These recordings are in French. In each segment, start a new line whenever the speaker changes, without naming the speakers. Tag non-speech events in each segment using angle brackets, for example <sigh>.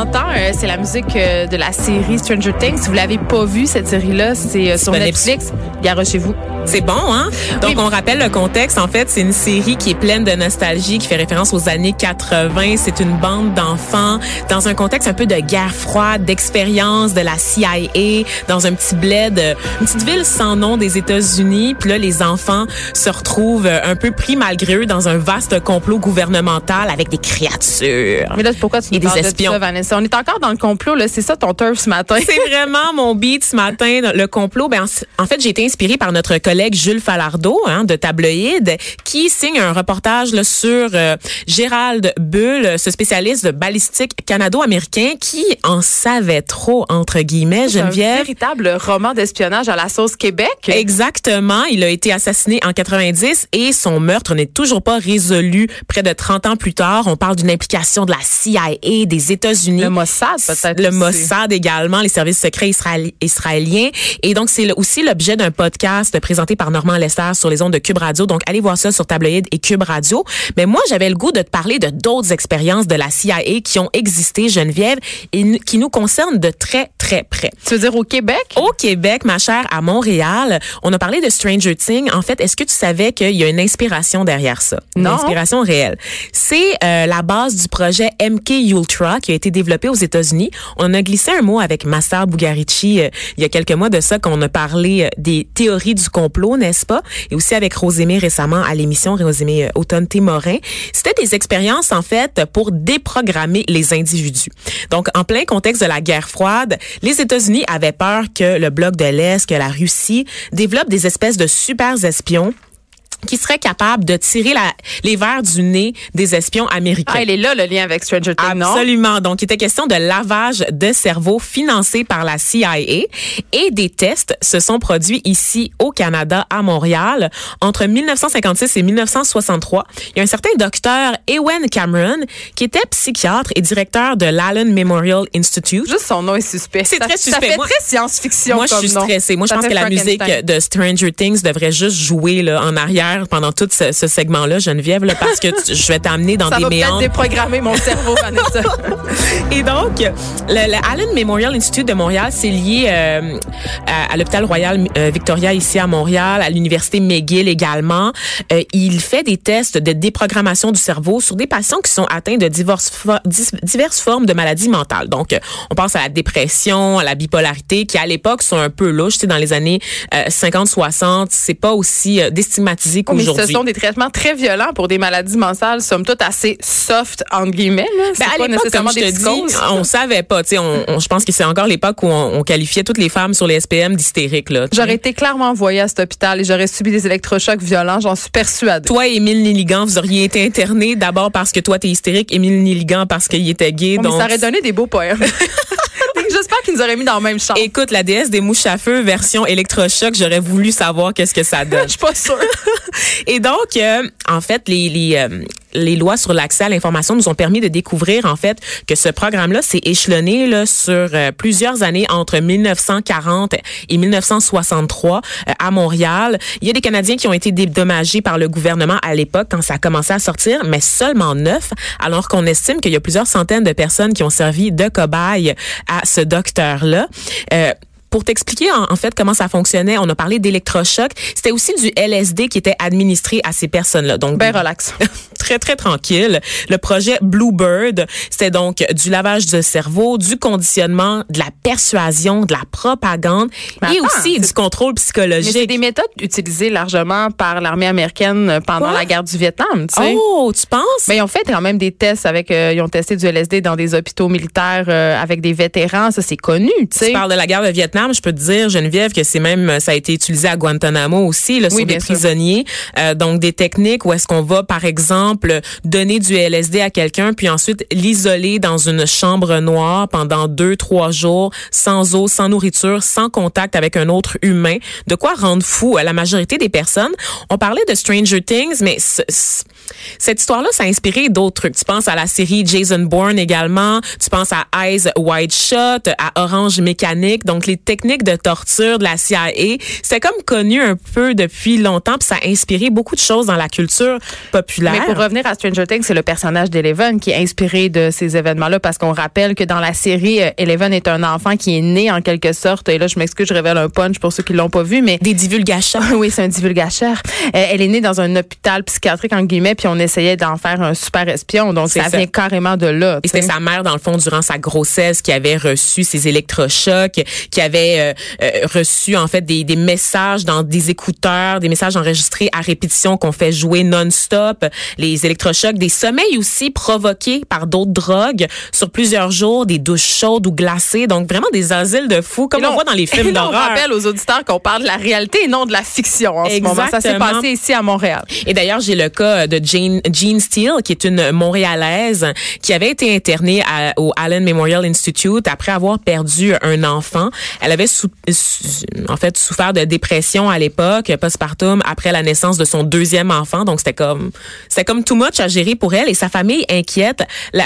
Entend, euh, c'est la musique euh, de la série Stranger Things. Si vous l'avez pas vu, cette série-là, c'est euh, sur Netflix. Garochez-vous.
C'est bon, hein? Donc, on rappelle le contexte. En fait, c'est une série qui est pleine de nostalgie, qui fait référence aux années 80. C'est une bande d'enfants dans un contexte un peu de guerre froide, d'expérience de la CIA, dans un petit bled, une petite ville sans nom des États-Unis. Puis là, les enfants se retrouvent euh, un peu pris malgré eux dans un vaste complot gouvernemental avec des créatures.
Mais là, pourquoi tu
Et
nous
des
parles
espions.
de ça, Vanessa? On est encore dans le complot, là. C'est ça ton turf ce matin.
C'est vraiment mon beat ce matin, le complot. Ben, en en fait, j'ai été inspirée par notre collègue Jules Falardeau hein, de Tabloïd, qui signe un reportage là, sur euh, Gérald Bull, ce spécialiste de balistique canado-américain qui en savait trop, entre guillemets,
C'est un
Geneviève.
véritable roman d'espionnage à la sauce Québec.
Exactement. Il a été assassiné en 90 et son meurtre n'est toujours pas résolu près de 30 ans plus tard. On parle d'une implication de la CIA, des États-Unis.
Le Mossad, peut-être.
Le
aussi.
Mossad également, les services secrets israéli- israéliens. Et donc, c'est aussi l'objet d'un podcast présenté par Normand Lester sur les ondes de Cube Radio. Donc, allez voir ça sur Tabloïd et Cube Radio. Mais moi, j'avais le goût de te parler de d'autres expériences de la CIA qui ont existé, Geneviève, et qui nous concernent de très, très près.
Tu veux dire au Québec?
Au Québec, ma chère, à Montréal, on a parlé de Stranger Things. En fait, est-ce que tu savais qu'il y a une inspiration derrière ça? Une
Non.
inspiration réelle. C'est euh, la base du projet MK Ultra qui a été développé aux États-Unis. On a glissé un mot avec Master Bugarici euh, il y a quelques mois de ça qu'on a parlé euh, des théories du complot, n'est-ce pas? Et aussi avec Rosémée récemment à l'émission Rosémée euh, Automne-Témorin. C'était des expériences, en fait, pour déprogrammer les individus. Donc, en plein contexte de la guerre froide, les États-Unis avaient peur que le bloc de l'Est, que la Russie développe des espèces de super espions qui seraient capables de tirer la, les verres du nez des espions américains.
Ah, il est là, le lien avec Stranger Things, non?
Absolument. Donc, il était question de lavage de cerveau financé par la CIA et des tests se sont produits ici au Canada, à Montréal, entre 1956 et 1963. Il y a un certain docteur Ewen Cameron qui était psychiatre et directeur de l'Allen Memorial Institute.
Juste son nom est suspect.
C'est
Ça-
très
Ça
suspect.
fait
Moi-
très science-fiction
Moi, je suis stressée. Moi, je
Ça
pense
fait
que la musique de Stranger Things devrait juste jouer là, en arrière pendant tout ce, ce segment-là, Geneviève, là, parce que tu- je vais t'amener dans
Ça
des
va déprogrammer mon cerveau, Vanessa. <laughs>
Et donc, le, le Allen Memorial Institute de Montréal, c'est lié euh, à, à l'hôpital Royal euh, Victoria ici à Montréal, à l'université McGill également. Euh, il fait des tests de déprogrammation du cerveau sur des patients qui sont atteints de diverses, diverses formes de maladies mentales. Donc, on pense à la dépression, à la bipolarité, qui à l'époque sont un peu louches. Tu sais, dans les années euh, 50-60, c'est pas aussi
Oh, Mais ce sont des traitements très violents pour des maladies mentales, somme toute assez soft, entre guillemets.
Ben, à
pas
l'époque, comme
nécessairement
je
des
te dis, on <laughs> savait pas. Tu sais, on, on- je pense que c'est encore l'époque où on, on qualifiait toutes les femmes sur les SPM d'hystériques.
J'aurais été clairement envoyée à cet hôpital et j'aurais subi des électrochocs violents, j'en suis persuadée.
Toi et Émile Niligan, vous auriez été internés d'abord parce que toi, t'es hystérique, Émile Niligan parce qu'il était gay.
Oh, mais
donc,
ça aurait donné des beaux poèmes. <laughs> Nous auraient mis dans le même champ.
Écoute, la déesse des mouches à feu, version électrochoc, j'aurais voulu savoir qu'est-ce que ça donne. <laughs>
Je suis pas sûre.
Et donc, euh, en fait, les, les, euh, les lois sur l'accès à l'information nous ont permis de découvrir, en fait, que ce programme-là s'est échelonné là, sur euh, plusieurs années entre 1940 et 1963 euh, à Montréal. Il y a des Canadiens qui ont été dédommagés par le gouvernement à l'époque quand ça a commencé à sortir, mais seulement neuf, alors qu'on estime qu'il y a plusieurs centaines de personnes qui ont servi de cobayes à ce Euh, pour t'expliquer en, en fait comment ça fonctionnait, on a parlé d'électrochoc. C'était aussi du LSD qui était administré à ces personnes-là. Donc
Ben relax. <laughs>
très très tranquille. Le projet Bluebird, c'était donc du lavage de cerveau, du conditionnement, de la persuasion, de la propagande
Mais
et
attends,
aussi
c'est-
du contrôle
Mais c'est
psychologique.
des méthodes utilisées largement par l'armée américaine pendant
Quoi?
la guerre du Vietnam, tu sais.
Oh, tu penses?
Ben, ils ont fait quand même des tests avec, euh, ils ont testé du LSD dans des hôpitaux militaires euh, avec des vétérans. Ça, c'est connu, tu sais.
Tu parles de la guerre de Vietnam, je peux te dire, Geneviève, que c'est même, ça a été utilisé à Guantanamo aussi, là,
Oui,
sur des
sûr.
prisonniers. Euh, donc, des techniques où est-ce qu'on va, par exemple, donner du LSD à quelqu'un, puis ensuite l'isoler dans une chambre noire pendant deux, trois jours, sans eau, sans nourriture, sans contact avec un autre humain. De quoi rendre fou la majorité des personnes. On parlait de Stranger Things, mais cette histoire-là, ça a inspiré d'autres trucs. Tu penses à la série Jason Bourne également. Tu penses à Eyes Wide Shut, à Orange Mécanique. Donc, les techniques de torture de la CIA, c'est comme connu un peu depuis longtemps, puis ça a inspiré beaucoup de choses dans la culture populaire.
Revenir à Stranger Things, c'est le personnage d'Eleven qui est inspiré de ces événements-là, parce qu'on rappelle que dans la série, euh, Eleven est un enfant qui est né en quelque sorte. Et là, je m'excuse, je révèle un punch pour ceux qui l'ont pas vu, mais
des divulgateurs. <laughs>
oui, c'est un divulgateur. Euh, elle est née dans un hôpital psychiatrique en guillemets, puis on essayait d'en faire un super espion. Donc ça, vient carrément de là.
Et c'était sa mère dans le fond durant sa grossesse qui avait reçu ces électrochocs, qui avait euh, reçu en fait des, des messages dans des écouteurs, des messages enregistrés à répétition qu'on fait jouer non-stop, les électrochocs, des sommeils aussi provoqués par d'autres drogues sur plusieurs jours, des douches chaudes ou glacées, donc vraiment des asiles de fous comme on voit dans les <laughs> films d'horreur.
On rappelle aux auditeurs qu'on parle de la réalité et non de la fiction en ce moment. Ça s'est passé ici à Montréal.
Et d'ailleurs, j'ai le cas de Jane, Jean Steele, qui est une Montréalaise qui avait été internée au Allen Memorial Institute après avoir perdu un enfant. Elle avait en fait souffert de dépression à l'époque, postpartum, après la naissance de son deuxième enfant. Donc, c'était comme, c'était comme too much à gérer pour elle. Et sa famille inquiète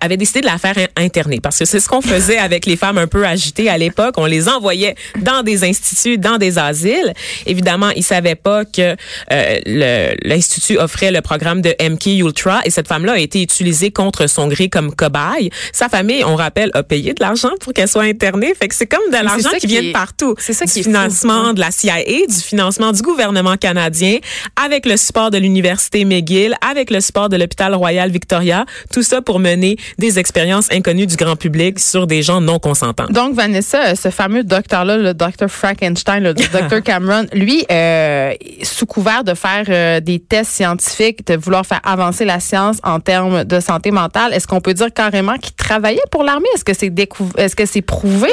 avait décidé de la faire interner parce que c'est ce qu'on faisait avec les femmes un peu agitées à l'époque. On les envoyait dans des instituts, dans des asiles. Évidemment, ils savaient pas que euh, l'institut offrait le programme de MK Ultra et cette femme-là a été utilisée contre son gré comme cobaye. Sa famille, on rappelle, a payé de l'argent pour qu'elle soit internée. Fait que c'est comme de l'argent qui, vient de partout.
C'est ça qui
est financement de la CIA, du financement du gouvernement canadien, avec le support de l'université McGill, avec le support de l'hôpital Royal Victoria, tout ça pour mener des expériences inconnues du grand public sur des gens non consentants.
Donc Vanessa, ce fameux docteur-là, le docteur Frankenstein, le <laughs> docteur Cameron, lui, euh, sous couvert de faire euh, des tests scientifiques, de vouloir faire avancer la science en termes de santé mentale, est-ce qu'on peut dire carrément qu'il travaillait pour l'armée? Est-ce que c'est est-ce que c'est prouvé?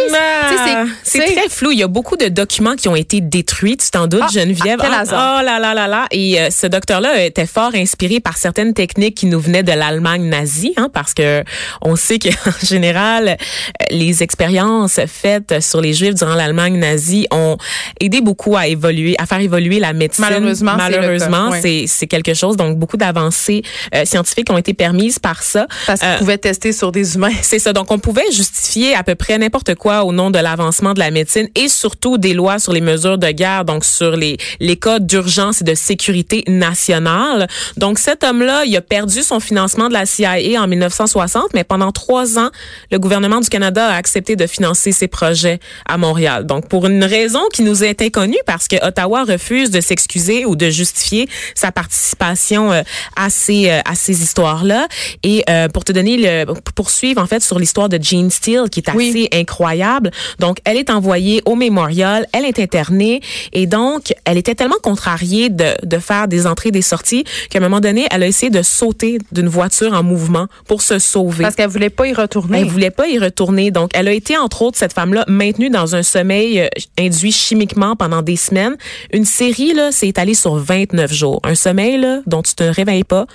C'est très flou. Il y a beaucoup de documents qui ont été détruits, tu t'en doutes, ah, Geneviève.
Ah,
oh là là là là. Et euh, ce docteur-là était fort inspiré par certaines techniques qui nous venaient de l'Allemagne nazie, hein, parce que on sait qu'en <laughs> général, euh, les expériences faites sur les Juifs durant l'Allemagne nazie ont aidé beaucoup à évoluer, à faire évoluer la médecine.
Malheureusement,
malheureusement, c'est c'est quelque chose. Donc beaucoup d'avancées euh, scientifiques ont été permises par ça.
Parce qu'on pouvait tester sur des humains.
C'est ça. Donc on pouvait justifier à peu près n'importe quoi au nom de l'avancement de la médecine et surtout des lois sur les mesures de guerre, donc sur les, les codes d'urgence et de sécurité nationale. Donc cet homme-là, il a perdu son financement de la CIA en 1960, mais pendant trois ans, le gouvernement du Canada a accepté de financer ses projets à Montréal. Donc pour une raison qui nous est inconnue, parce que Ottawa refuse de s'excuser ou de justifier sa participation euh, à ces euh, à ces histoires-là. Et euh, pour te donner le pour poursuivre en fait sur l'histoire de Jean Steele, qui est assez incroyable. Donc elle est envoyée au mémorial, elle est internée et donc elle était tellement contrariée de, de faire des entrées des sorties qu'à un moment donné, elle a essayé de sauter d'une voiture en mouvement pour se sauver.
Parce qu'elle voulait pas y retourner.
Elle voulait pas y retourner. Donc elle a été entre autres cette femme-là maintenue dans un sommeil euh, induit chimiquement pendant des semaines. Une série là, s'est étalée sur 29 jours. Un sommeil là dont tu te réveilles pas,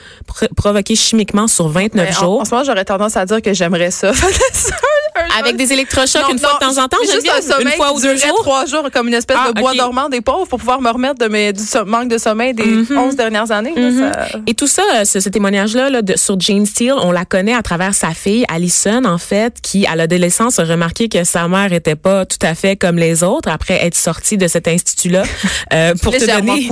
provoqué chimiquement sur 29 jours.
En, ce moment, j'aurais tendance à dire que j'aimerais ça. <laughs>
Avec des électrochocs une fois de temps en temps, juste un sommeil une fois ou deux jours?
trois jours comme une espèce de ah, bois dormant des pauvres pour pouvoir me remettre de mes, du manque de sommeil des mm 11 dernières années.
Mhm. Et tout ça, euh, ce, témoignage-là là, sur Jane Steele, on la connaît à travers sa fille, Allison, en fait, qui, à l'adolescence, a remarqué que sa mère était pas tout à fait comme les autres après être sortie de cet institut-là. <laughs>
Euh, pour, te donner,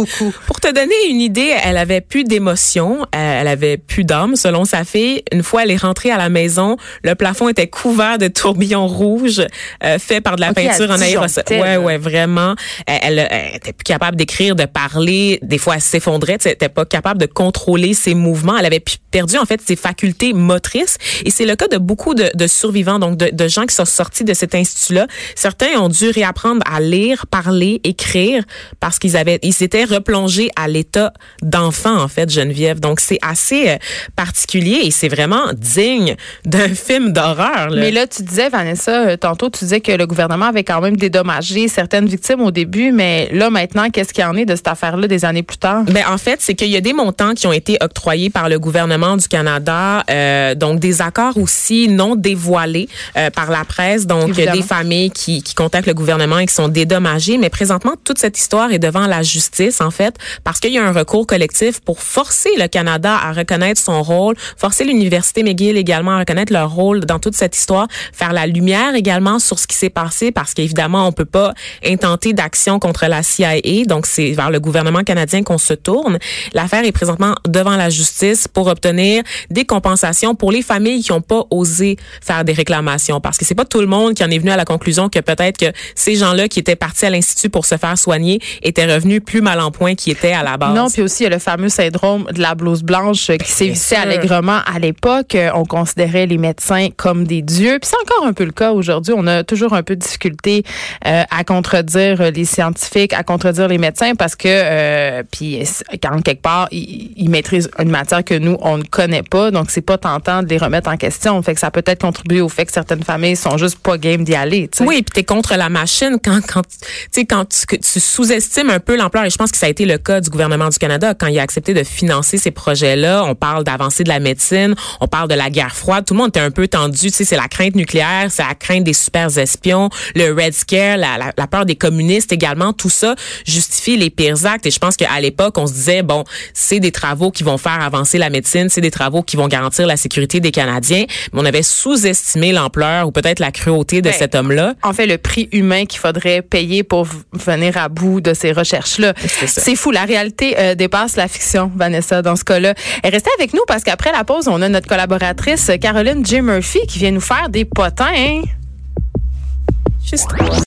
pour te donner une idée, elle avait plus d'émotions, euh, elle avait plus d'âme, selon sa fille. Une fois elle est rentrée à la maison, le plafond était couvert de tourbillons rouges euh, faits par de la peinture en aérosol. Ouais, ouais, vraiment. Elle, elle, était plus capable d'écrire, de parler. Des fois, elle s'effondrait. Elle était pas capable de contrôler ses mouvements. Elle avait perdu en fait ses facultés motrices. Et c'est le cas de beaucoup de, de survivants, donc de, de, gens qui sont sortis de cet institut-là. Certains ont dû réapprendre à lire, parler, écrire parce qu'ils avaient, ils s'étaient replongés à l'état d'enfant en fait, Geneviève. Donc c'est assez euh, particulier et c'est vraiment digne d'un film d'horreur.
Mais là, tu dis disais, Vanessa, tantôt, tu disais que le gouvernement avait quand même dédommagé certaines victimes au début, mais là, maintenant, qu'est-ce qu'il y en est de cette affaire-là des années plus tard?
Ben, en fait, c'est qu'il y a des montants qui ont été octroyés par le gouvernement du Canada, euh, donc des accords aussi non dévoilés euh, par la presse, donc Évidemment. des familles qui, qui contactent le gouvernement et qui sont dédommagées. Mais présentement, toute cette histoire est devant la justice, en fait, parce qu'il y a un recours collectif pour forcer le Canada à reconnaître son rôle, forcer l'Université McGill également à reconnaître leur rôle dans toute cette histoire, faire la lumière également sur ce qui s'est passé, parce qu'évidemment, on peut pas intenter d'action contre la CIA. Donc, c'est vers le gouvernement canadien qu'on se tourne. L'affaire est présentement devant la justice pour obtenir des compensations pour les familles qui n'ont pas osé faire des réclamations. Parce que c'est pas tout le monde qui en est venu à la conclusion que peut-être que ces gens-là qui étaient partis à l'Institut pour se faire soigner étaient revenus plus mal en point qu'ils étaient à la base.
Non, puis aussi, il y a le fameux syndrome de la blouse blanche qui sévissait allègrement à l'époque. On considérait les médecins comme des dieux. Puis c'est encore un peu le cas aujourd'hui. On a toujours un peu de difficulté euh, à contredire les scientifiques, à contredire les médecins parce que, euh, puis quand quelque part, ils, maîtrisent une matière que nous, on ne connaît pas. Donc, c'est pas tentant de les remettre en question. Fait que ça peut être contribué au fait que certaines familles sont juste pas game d'y aller.
Oui, puis t'es contre la machine quand, quand, quand tu, sous-estimes un peu l'ampleur. Et je pense que ça a été le cas du gouvernement du Canada quand il a accepté de financer ces projets-là. On parle d'avancée de la médecine, on parle de la guerre froide. Tout le monde était un peu tendu. C'est la crainte nucléaire, c'est la crainte des super espions, le Red Scare, la, la, la peur des communistes également. Tout ça justifie les pires actes. Et je pense qu'à l'époque, on se disait, bon, c'est des travaux qui vont faire avancer la médecine, c'est des travaux qui vont garantir la sécurité des Canadiens. Mais on avait sous-estimé l'ampleur ou peut-être la cruauté de
Ben,
cet homme-là.
En fait, le prix humain qu'il faudrait payer pour venir à bout de ces recherches-là.
C'est
fou. La réalité euh, dépasse la fiction, Vanessa, dans ce cas-là. Restez avec nous parce qu'après la pause, on a notre collaboratrice Caroline J. Murphy qui vient nous faire des potins. hein?
Juste